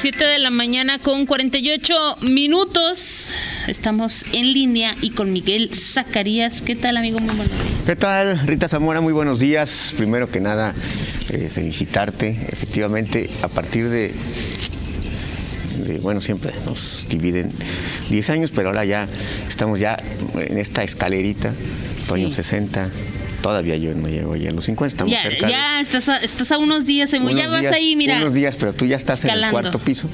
7 de la mañana con 48 minutos. Estamos en línea y con Miguel Zacarías. ¿Qué tal, amigo? Muy buenos días. ¿Qué tal, Rita Zamora? Muy buenos días. Primero que nada, eh, felicitarte. Efectivamente, a partir de, bueno, siempre nos dividen 10 años, pero ahora ya estamos ya en esta escalerita, años 60, Todavía yo no llego ya a los 50, estamos ya, cerca. Ya, estás, a, estás a unos días, unos ya vas días, ahí, mira. Unos días, pero tú ya estás escalando. en el cuarto piso.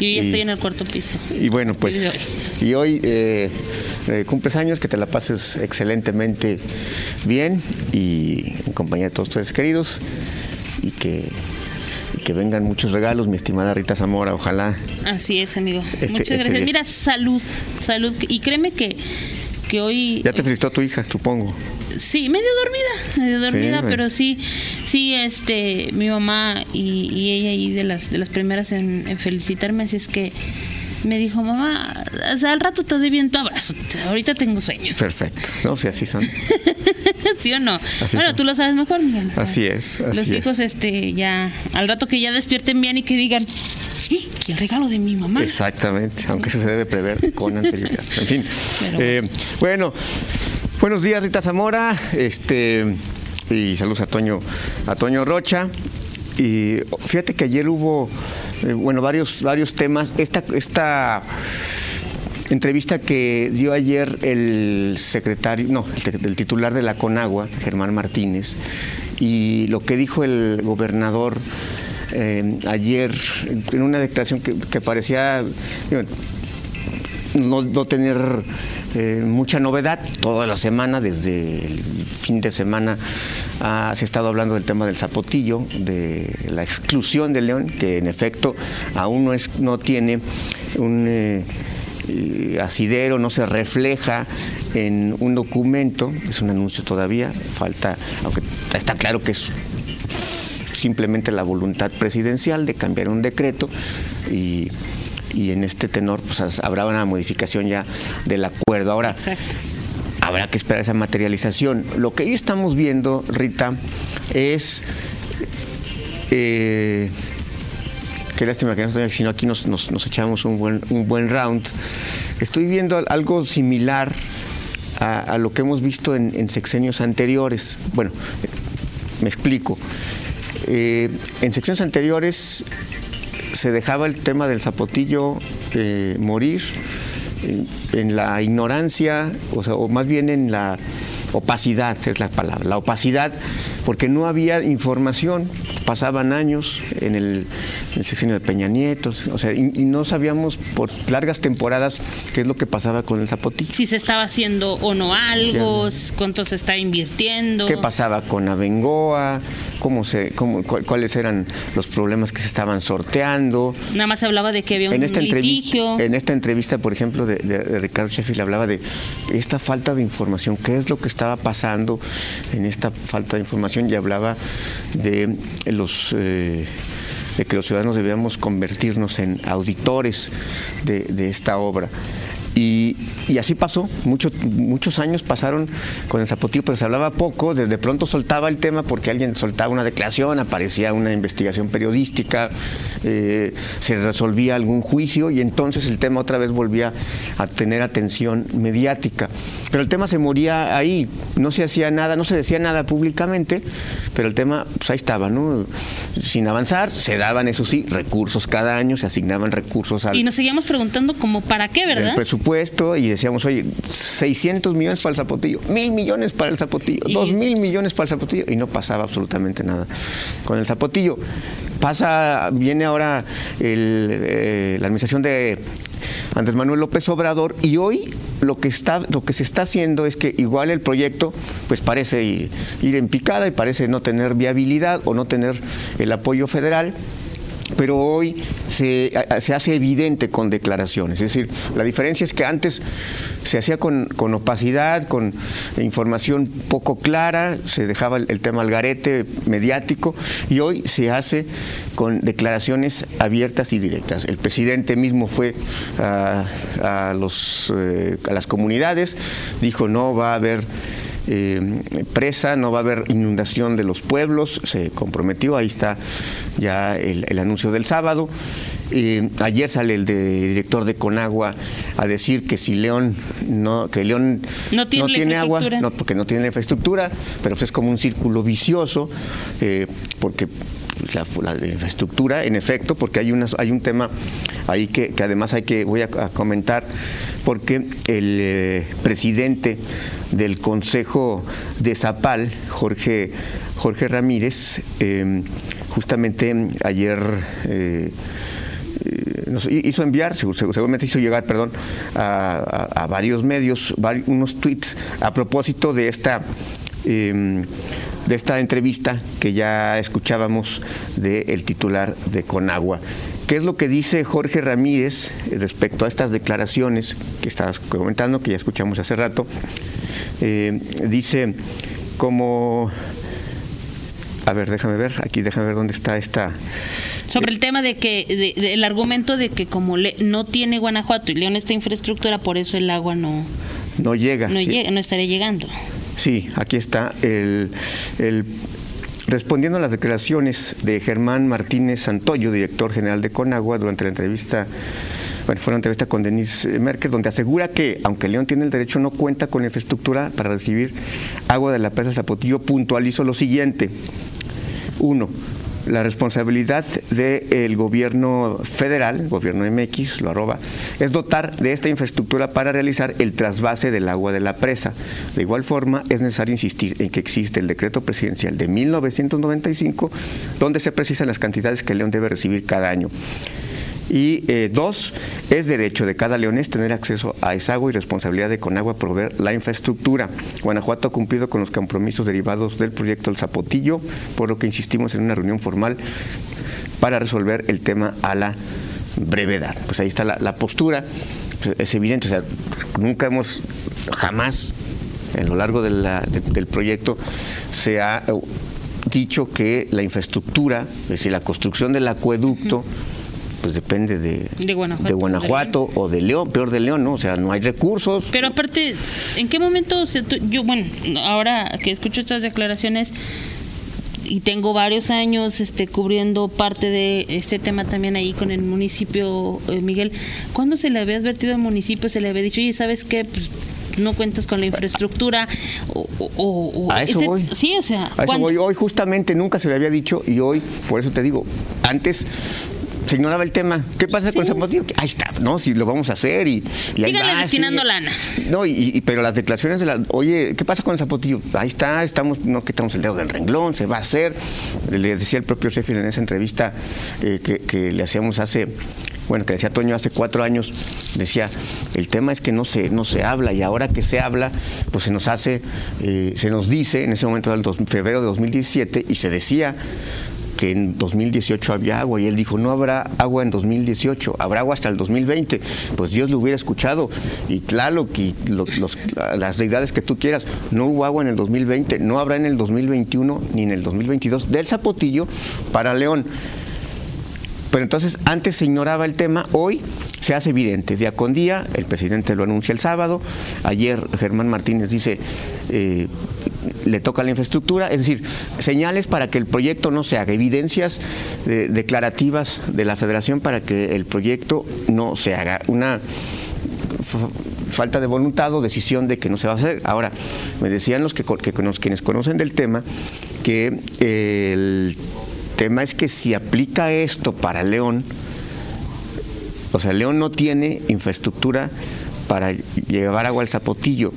Yo ya y, estoy en el cuarto piso. Y bueno, pues, y hoy eh, eh, cumples años, que te la pases excelentemente bien y en compañía de todos tus queridos y que que vengan muchos regalos, mi estimada Rita Zamora, ojalá. Así es, amigo. Este, Muchas gracias. Este Mira, salud, salud. Y créeme que, que hoy... Ya te felicitó tu hija, supongo. Sí, medio dormida, medio dormida, sí, pero sí, sí, este, mi mamá y, y, ella ahí de las, de las primeras en, en felicitarme, así es que me dijo, mamá, o sea, al rato te doy bien tu abrazo, ahorita tengo sueño. Perfecto, ¿no? Si así son. ¿Sí o no? Así bueno, son. tú lo sabes mejor, Miguel. Así es. Así Los hijos, es. este, ya, al rato que ya despierten bien y que digan, ¿y el regalo de mi mamá? Exactamente, aunque eso se debe prever con anterioridad. En fin, eh, bueno, buenos días, Rita Zamora, este, y saludos a Toño, a Toño Rocha. Y fíjate que ayer hubo eh, bueno, varios, varios temas. Esta, esta entrevista que dio ayer el secretario, no, el, titular de la Conagua, Germán Martínez, y lo que dijo el gobernador eh, ayer en una declaración que, parecía no, no, tener eh, mucha novedad. Toda la semana, desde el fin de semana ah, se ha estado hablando del tema del zapotillo, de la exclusión de León, que en efecto aún no, es, no tiene un eh, asidero, no se refleja en un documento, es un anuncio todavía, falta, aunque está claro que es simplemente la voluntad presidencial de cambiar un decreto y y en este tenor pues habrá una modificación ya del acuerdo. Ahora, Exacto. habrá que esperar esa materialización. Lo que hoy estamos viendo, Rita, es... Eh, qué lástima que no estoy aquí, sino aquí nos, nos, nos, echamos un buen, un buen round. Estoy viendo algo similar a, a lo que hemos visto en, en, sexenios anteriores. Bueno, me explico. Eh, en secciones anteriores se dejaba el tema del zapotillo eh, morir en, en, la ignorancia, o, sea, o más bien en la opacidad, es la palabra, la opacidad, porque no había información, pasaban años en el, en el sexenio de Peña Nieto, o sea, y, y, no sabíamos por largas temporadas qué es lo que pasaba con el zapotillo. Si se estaba haciendo o no algo, cuánto se estaba invirtiendo. ¿Qué pasaba con Abengoa? Cómo se, cómo, cu cuáles eran los problemas que se estaban sorteando. Nada más se hablaba de que había un en esta litigio. En esta entrevista, por ejemplo, de, de, de Ricardo Sheffield hablaba de esta falta de información, qué es lo que estaba pasando en esta falta de información y hablaba de los... Eh, de que los ciudadanos debíamos convertirnos en auditores de, de esta obra. Y, y, así pasó, Mucho, muchos años pasaron con el zapotillo, pero se hablaba poco, de, de, pronto soltaba el tema porque alguien soltaba una declaración, aparecía una investigación periodística, eh, se resolvía algún juicio y entonces el tema otra vez volvía a tener atención mediática. Pero el tema se moría ahí, no se hacía nada, no se decía nada públicamente, pero el tema pues ahí estaba, ¿no? Sin avanzar, se daban, eso sí, recursos cada año, se asignaban recursos al... Y nos seguíamos preguntando como para qué, ¿verdad? Presupuesto y decíamos, oye, 600 millones para el zapotillo, mil millones para el zapotillo, y... dos mil millones para el zapotillo y no pasaba absolutamente nada con el zapotillo. Pasa, viene ahora el, eh, la administración de Andrés Manuel López Obrador y hoy lo que está lo que se está haciendo es que igual el proyecto pues parece ir en picada y parece no tener viabilidad o no tener el apoyo federal pero hoy se, se, hace evidente con declaraciones. Es decir, la diferencia es que antes se hacía con, con opacidad, con información poco clara, se dejaba el, tema al garete mediático y hoy se hace con declaraciones abiertas y directas. El presidente mismo fue a, a, los, eh, a las comunidades, dijo no va a haber eh, presa, no va a haber inundación de los pueblos, se comprometió, ahí está ya el, el anuncio del sábado. Eh, ayer sale el director de Conagua a decir que si León no, que León no tiene, agua, no, porque no tiene infraestructura, pero pues es como un círculo vicioso, eh, porque la, infraestructura, en efecto, porque hay, una, hay un tema ahí que, además hay que, voy a, comentar, porque el eh, presidente del Consejo de Zapal, Jorge, Jorge Ramírez, em, justamente ayer eh, hizo enviar, seguramente hizo llegar, perdón, a, varios medios, unos tweets a propósito de esta em, de esta entrevista que ya escuchábamos del titular de Conagua. ¿Qué es lo que dice Jorge Ramírez respecto a estas declaraciones que estabas comentando, que ya escuchamos hace rato? Eh, dice como... A ver, déjame ver, aquí déjame ver dónde está esta... Sobre el tema de que, el argumento de que como no tiene Guanajuato y León esta infraestructura, por eso el agua no... No llega. No, llega, no estaría llegando. Sí, aquí está el, Respondiendo a las declaraciones de Germán Martínez Santoyo, director general de Conagua, durante la entrevista, bueno, fue una entrevista con Denise Merkel, donde asegura que, aunque León tiene el derecho, no cuenta con infraestructura para recibir agua de la presa Zapotillo, puntualizó lo siguiente. Uno, la responsabilidad del gobierno federal, gobierno MX, lo arroba, es dotar de esta infraestructura para realizar el trasvase del agua de la presa. De igual forma, es necesario insistir en que existe el decreto presidencial de 1995, donde se precisan las cantidades que León debe recibir cada año. Y eh, dos, es derecho de cada leonés tener acceso a esa agua y responsabilidad de Conagua proveer la infraestructura. Guanajuato ha cumplido con los compromisos derivados del proyecto El Zapotillo, por lo que insistimos en una reunión formal para resolver el tema a la brevedad. Pues ahí está la, postura, pues, es evidente, o sea, nunca hemos, jamás, en lo largo del proyecto, se ha eh, dicho que la infraestructura, es decir, la construcción del acueducto, pues depende de, Guanajuato, o de León, peor de León, ¿no? O sea, no hay recursos. Pero aparte, ¿en qué momento se, yo, bueno, ahora que escucho estas declaraciones y tengo varios años este, cubriendo parte de este tema también ahí con el municipio, eh, Miguel, ¿cuándo se le había advertido al municipio, se le había dicho, oye, ¿sabes qué? Pues, no cuentas con la infraestructura o, a eso voy sí o sea a eso voy hoy justamente nunca se le había dicho y hoy por eso te digo antes se ignoraba el tema. ¿Qué pasa con Zapotillo? Ahí está, ¿no? Si lo vamos a hacer y, y ahí destinando lana. No, y, pero las declaraciones de la, oye, ¿qué pasa con el Zapotillo? Ahí está, estamos, no quitamos el dedo del renglón, se va a hacer. Le decía el propio Sheffield en esa entrevista eh, que, le hacíamos hace bueno, que decía Toño hace cuatro años, decía, el tema es que no se, no se habla y ahora que se habla, pues se nos hace, eh, se nos dice, en ese momento era el febrero de 2017, y se decía, que en 2018 había agua y él dijo, no habrá agua en 2018, habrá agua hasta el 2020. Pues Dios lo hubiera escuchado y claro que las deidades que tú quieras, no hubo agua en el 2020, no habrá en el 2021 ni en el 2022 del Zapotillo para León. Pero entonces antes se ignoraba el tema, hoy se hace evidente, día con día, el presidente lo anuncia el sábado, ayer Germán Martínez dice, eh, le toca la infraestructura, es decir, señales para que el proyecto no se haga, evidencias eh, declarativas de la federación para que el proyecto no se haga. Una falta de voluntad o decisión de que no se va a hacer. Ahora, me decían los que, quienes conocen del tema que el tema es que si aplica esto para León, o sea, León no tiene infraestructura para llevar agua al zapotillo.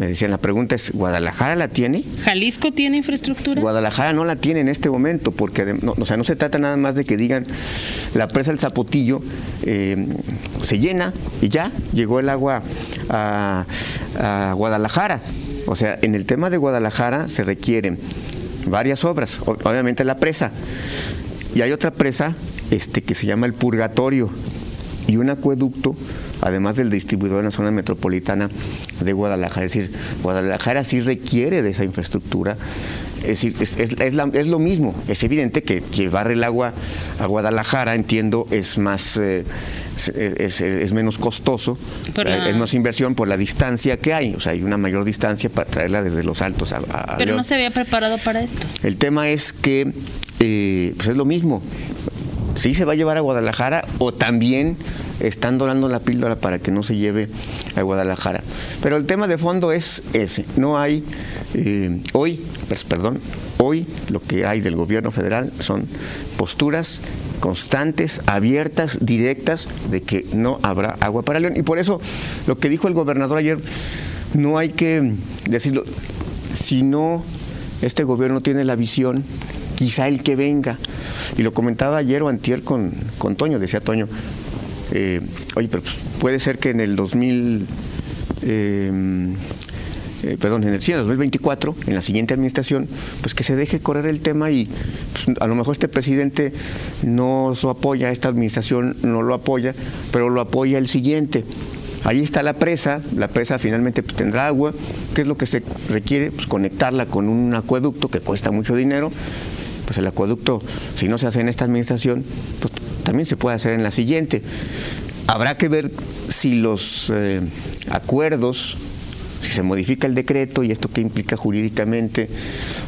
Me decían, la pregunta es, ¿Guadalajara la tiene? ¿Jalisco tiene infraestructura? Guadalajara no la tiene en este momento, porque no, o sea, no se trata nada más de que digan, la presa del Zapotillo eh, se llena y ya llegó el agua a, Guadalajara. O sea, en el tema de Guadalajara se requieren varias obras, obviamente la presa, y hay otra presa este, que se llama el Purgatorio, y un acueducto además del distribuidor en la zona metropolitana de Guadalajara. Es decir, Guadalajara sí requiere de esa infraestructura. Es decir, es, lo mismo. Es evidente que llevar el agua a Guadalajara, entiendo, es más... Eh, es, menos costoso, eh, es más inversión por la distancia que hay, o sea, hay una mayor distancia para traerla desde los altos a, Pero no se había preparado para esto. El tema es que eh, pues es lo mismo, sí se va a llevar a Guadalajara o también están dorando la píldora para que no se lleve a Guadalajara. Pero el tema de fondo es ese. No hay, eh, hoy, pues, perdón, hoy lo que hay del gobierno federal son posturas constantes, abiertas, directas, de que no habrá agua para León. Y por eso lo que dijo el gobernador ayer, no hay que decirlo, si no este gobierno tiene la visión, quizá el que venga. Y lo comentaba ayer o antier con, con Toño, decía Toño, eh, oye, pero pues, puede ser que en el 2000, eh, eh, perdón, en el, sí, 2024, en la siguiente administración, pues que se deje correr el tema y pues, a lo mejor este presidente no lo apoya, esta administración no lo apoya, pero lo apoya el siguiente. Ahí está la presa, la presa finalmente pues, tendrá agua. ¿Qué es lo que se requiere? Pues conectarla con un acueducto que cuesta mucho dinero. Pues el acueducto, si no se hace en esta administración, pues también se puede hacer en la siguiente. Habrá que ver si los eh, acuerdos, si se modifica el decreto y esto qué implica jurídicamente.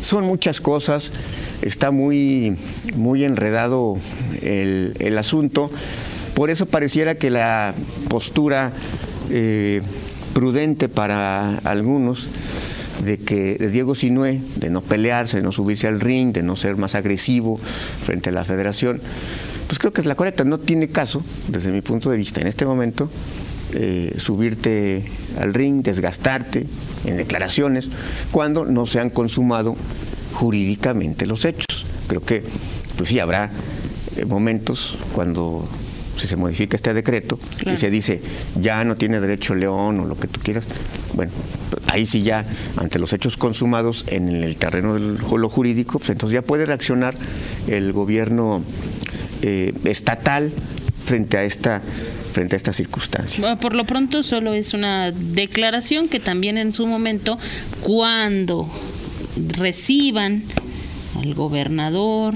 Son muchas cosas, está muy, muy enredado el, el asunto. Por eso pareciera que la postura eh, prudente para algunos de que de Diego Sinué, de no pelearse, de no subirse al ring, de no ser más agresivo frente a la federación, pues creo que es la correcta. No tiene caso, desde mi punto de vista, en este momento, eh, subirte al ring, desgastarte en declaraciones, cuando no se han consumado jurídicamente los hechos. Creo que, pues sí, habrá eh, momentos cuando si se modifica este decreto y se dice ya no tiene derecho León o lo que tú quieras, bueno, ahí sí ya ante los hechos consumados en el terreno del lo jurídico, pues entonces ya puede reaccionar el gobierno eh, estatal frente a esta frente a. Por lo pronto solo es una declaración que también en su momento, cuando reciban al gobernador,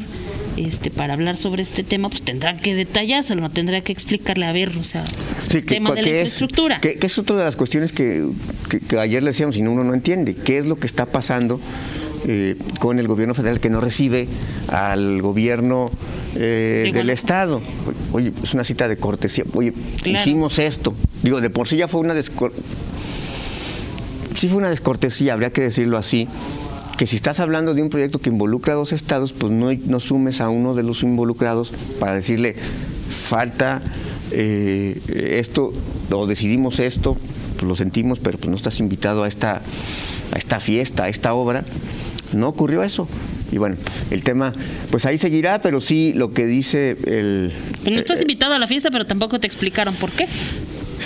este, para hablar sobre este tema, pues tendrán que detallárselo, no tendrá que explicarle, a ver, o sea, el tema de la infraestructura. Es, que, es otra de las cuestiones que, ayer le decíamos y uno no entiende, qué es lo que está pasando eh, con el gobierno federal que no recibe al gobierno eh, del Estado. Oye, es una cita de cortesía. Oye, hicimos esto. Digo, de por sí ya fue una descortesía. Sí fue una descortesía, habría que decirlo así, que si estás hablando de un proyecto que involucra a dos estados, pues no, no sumes a uno de los involucrados para decirle, falta eh, esto, o decidimos esto, pues lo sentimos, pero pues no estás invitado a esta, a esta fiesta, a esta obra. No ocurrió eso. Y bueno, el tema, pues ahí seguirá, pero sí lo que dice el... Pues no estás eh, invitado a la fiesta, pero tampoco te explicaron por qué.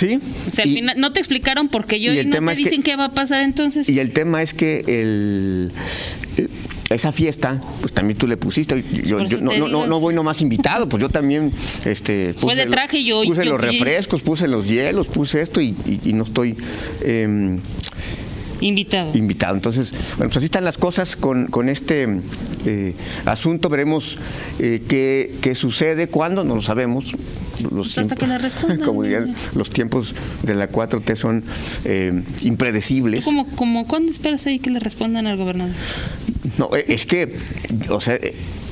Sí. O sea, al final no te explicaron por qué yo y, no te dicen qué va a pasar entonces. Y el tema es que el eh, esa fiesta, pues también tú le pusiste. Yo, no, no, no, voy nomás invitado, pues yo también. Este, Fue de traje yo. Puse los refrescos, puse los hielos, puse esto y, no estoy. Em, invitado. Invitado. Entonces, bueno, pues así están las cosas con, con este eh, asunto. Veremos eh, qué, qué, sucede, cuándo, no lo sabemos los hasta que le respondan. como los tiempos de la 4T son eh, impredecibles. ¿Cómo, como, ¿Cuándo esperas ahí que le respondan al gobernador? No, eh, es que, o sea,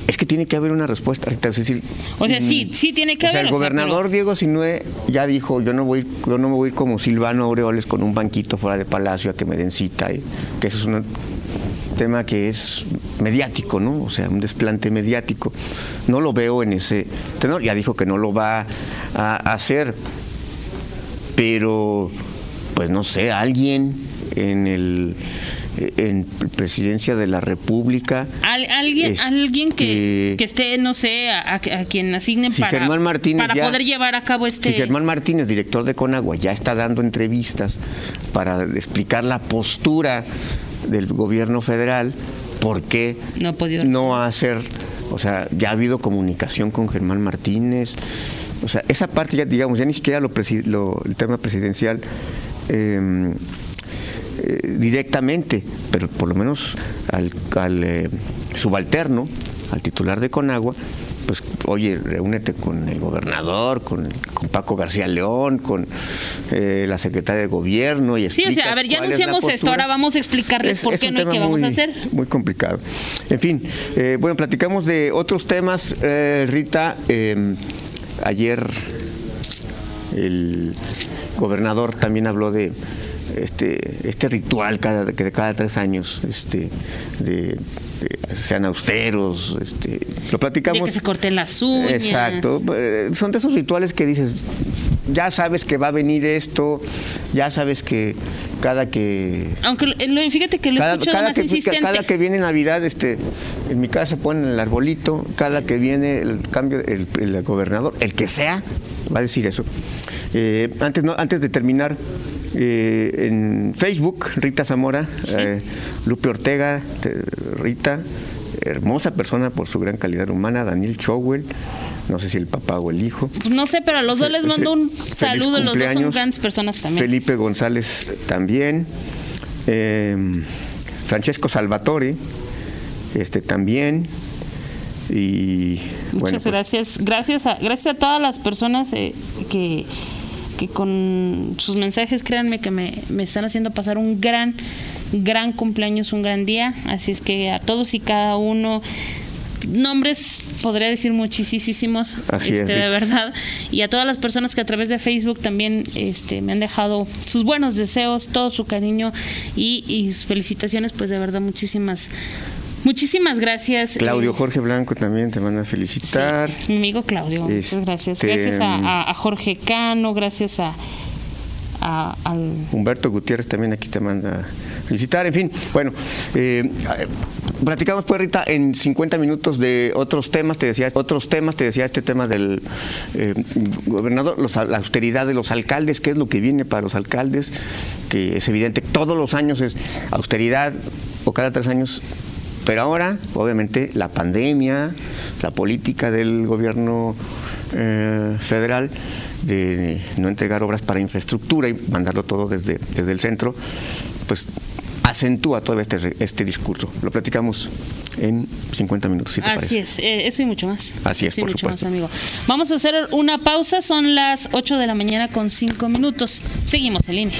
es que tiene que haber una respuesta, es decir, o sea, sí, mm, sí tiene que o haber. Sea, el gobernador Diego Sinue ya dijo, yo no voy, yo no me voy como Silvano Aureoles con un banquito fuera de palacio a que me den cita, que eso es un tema que es mediático, ¿no? O sea, un desplante mediático. No lo veo en ese tenor, ya dijo que no lo va a hacer, pero pues no sé, alguien en el en presidencia de la República. alguien alguien que, que, esté, no sé, a, quien asignen para, para poder llevar a cabo este... Si Germán Martínez, director de Conagua, ya está dando entrevistas para explicar la postura del gobierno federal, ¿por qué no, no hacer, o sea, ya ha habido comunicación con Germán Martínez? O sea, esa parte ya, digamos, ya ni siquiera lo, el tema presidencial em, eh, directamente, pero por lo menos al, al eh, subalterno, al titular de Conagua, pues oye, reúnete con el gobernador, con, Paco García León, con eh, la secretaria de gobierno y Sí, o sea, a ver, ya anunciamos esto, ahora vamos a explicarles por qué no y qué vamos a hacer. Muy complicado. En fin, eh, bueno, platicamos de otros temas, eh, Rita. Em, ayer el gobernador también habló de este, este ritual cada, de cada tres años, este, de sean austeros, este, lo platicamos. De que se corten las uñas. Exacto, eh, son de esos rituales que dices, ya sabes que va a venir esto, ya sabes que cada que... Aunque fíjate que lo cada, cada que, Cada que viene Navidad, este, en mi casa ponen el arbolito, cada que viene el cambio, el, gobernador, el que sea, va a decir eso. Eh, antes, no, antes de terminar, eh, en Facebook, Rita Zamora, eh, Lupe Ortega, Rita, hermosa persona por su gran calidad humana, Daniel Chowell, no sé si el papá o el hijo. Pues no sé, pero a los dos les mando un saludo, los dos son grandes personas también. Felipe González también, em, Francesco Salvatore, este también. Y, Muchas pues gracias. Gracias a, gracias a todas las personas eh, que que con sus mensajes, créanme que me, están haciendo pasar un gran, gran cumpleaños, un gran día. Así es que a todos y cada uno nombres podría decir muchísimos este, de verdad y a todas las personas que a través de Facebook también este, me han dejado sus buenos deseos todo su cariño y, y felicitaciones pues de verdad muchísimas Muchísimas gracias. Claudio eh, Jorge Blanco también te manda a felicitar. mi amigo Claudio, muchas gracias. Este, gracias a, Jorge Cano, gracias a, al... Humberto Gutiérrez también aquí te manda a felicitar. En fin, bueno, eh, platicamos pues Rita en 50 minutos de otros temas, te decía, otros temas, te decía este tema del eh, gobernador, la austeridad de los alcaldes, qué es lo que viene para los alcaldes, que es evidente, todos los años es austeridad o cada tres años pero ahora, obviamente, la pandemia, la política del gobierno eh, federal de no entregar obras para infraestructura y mandarlo todo desde, desde el centro, pues acentúa todo este, este discurso. Lo platicamos en 50 minutos, si te Así es, eh, eso y mucho más. Así es, por mucho supuesto. Más, amigo. Vamos a hacer una pausa, son las 8 de la mañana con 5 minutos. Seguimos en línea.